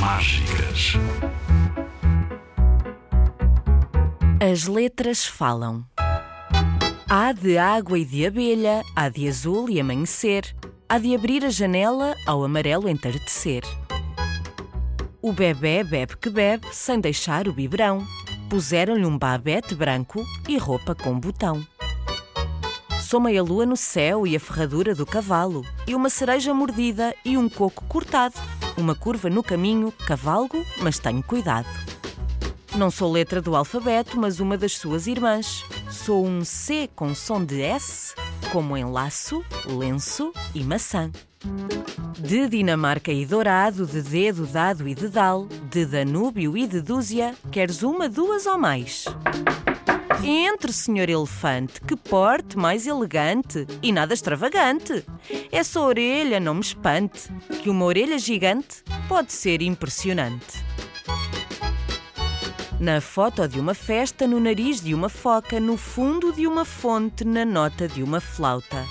Mágicas. As letras falam. Há de água e de abelha, há de azul e amanhecer, há de abrir a janela ao amarelo entardecer. O bebê bebe que bebe sem deixar o biberão. Puseram-lhe um babete branco e roupa com botão. Sou meia lua no céu e a ferradura do cavalo, e uma cereja mordida e um coco cortado, uma curva no caminho, cavalgo, mas tenho cuidado. Não sou letra do alfabeto, mas uma das suas irmãs. Sou um C com som de S, como em laço, lenço e maçã. De Dinamarca e Dourado, de dedo, dado e dedal, de Danúbio e de dúzia, queres uma, duas ou mais? Entre, senhor elefante, que porte mais elegante e nada extravagante. Essa orelha não me espante, que uma orelha gigante pode ser impressionante. Na foto de uma festa, no nariz de uma foca, no fundo de uma fonte, na nota de uma flauta.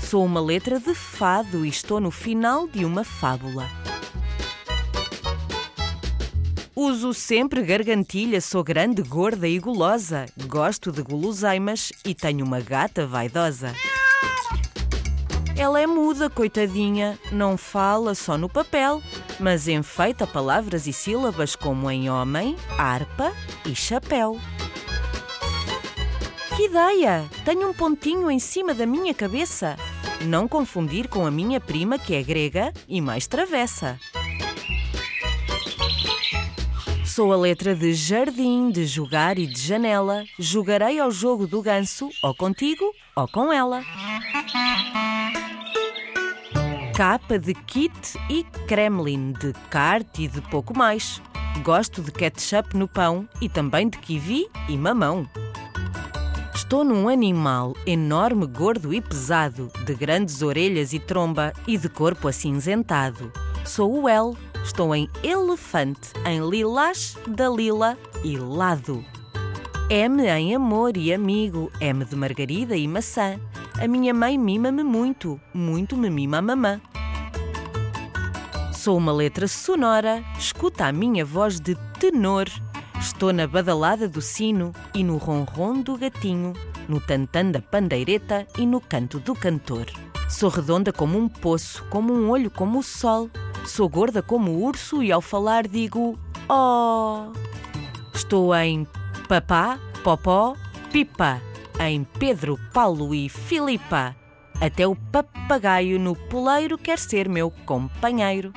Sou uma letra de fado e estou no final de uma fábula. Uso sempre gargantilha, sou grande, gorda e gulosa. Gosto de guloseimas e tenho uma gata vaidosa. Ela é muda, coitadinha, não fala só no papel, mas enfeita palavras e sílabas como em homem, harpa e chapéu. Que ideia! Tenho um pontinho em cima da minha cabeça. Não confundir com a minha prima que é grega e mais travessa. Sou a letra de jardim, de jogar e de janela. Jogarei ao jogo do ganso, ou contigo, ou com ela. Capa de kit e Kremlin, de kart e de pouco mais. Gosto de ketchup no pão e também de kiwi e mamão. Estou num animal enorme, gordo e pesado, de grandes orelhas e tromba e de corpo acinzentado. Sou o L, estou em elefante, em lilás, Dalila e lado. M em amor e amigo, M de margarida e maçã. A minha mãe mima-me muito, muito me mima a mamã. Sou uma letra sonora, escuta a minha voz de tenor. Estou na badalada do sino e no ronron do gatinho, no tantã da pandeireta e no canto do cantor. Sou redonda como um poço, como um olho como o sol. Sou gorda como o urso e ao falar digo oh. Estou em papá, popó, pipa, em Pedro, Paulo e Filipa. Até o papagaio no poleiro quer ser meu companheiro.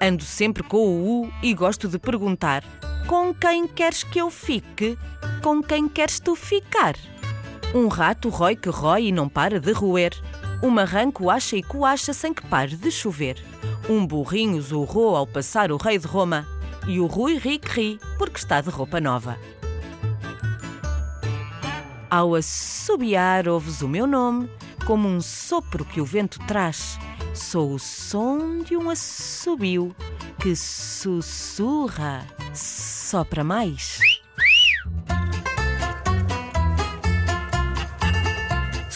Ando sempre com o U e gosto de perguntar: Com quem queres que eu fique? Com quem queres tu ficar? Um rato rói que rói e não para de roer. Um marranco acha e coacha sem que pare de chover. Um burrinho zurrou ao passar o rei de Roma. E o Rui ri que ri porque está de roupa nova. Ao assobiar ouves o meu nome, como um sopro que o vento traz. Sou o som de um assobio que sussurra. Sopra mais.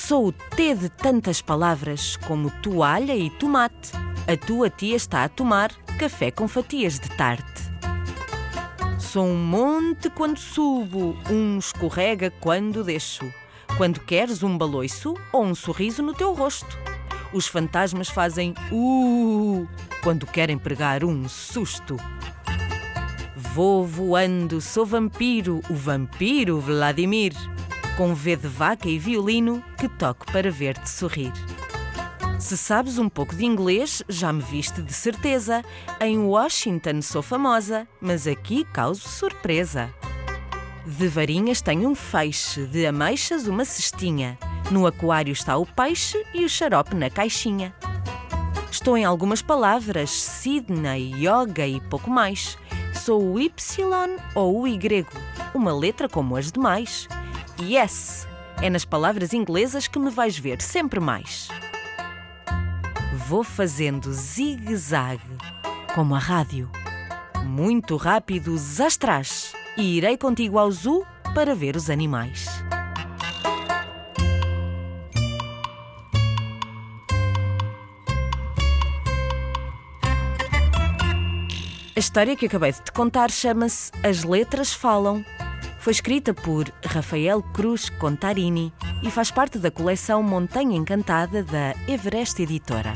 Sou o T de tantas palavras, como toalha e tomate. A tua tia está a tomar café com fatias de tarte. Sou um monte quando subo, um escorrega quando desço. Quando queres um baloiço ou um sorriso no teu rosto. Os fantasmas fazem uh quando querem pregar um susto. Vou voando, sou vampiro, o vampiro Vladimir. Com V de vaca e violino que toco para ver-te sorrir. Se sabes um pouco de inglês, já me viste de certeza. Em Washington sou famosa, mas aqui causo surpresa. De varinhas tenho um feixe, de ameixas uma cestinha. No aquário está o peixe e o xarope na caixinha. Estou em algumas palavras, Sydney, yoga e pouco mais. Sou o Y ou o Y, uma letra como as demais. Yes! É nas palavras inglesas que me vais ver sempre mais. Vou fazendo zigue-zague, como a rádio. Muito rápido, atrás. E irei contigo ao zoo para ver os animais. A história que acabei de te contar chama-se As Letras Falam. Foi escrita por Rafael Cruz Contarini e faz parte da coleção Montanha Encantada da Everest Editora.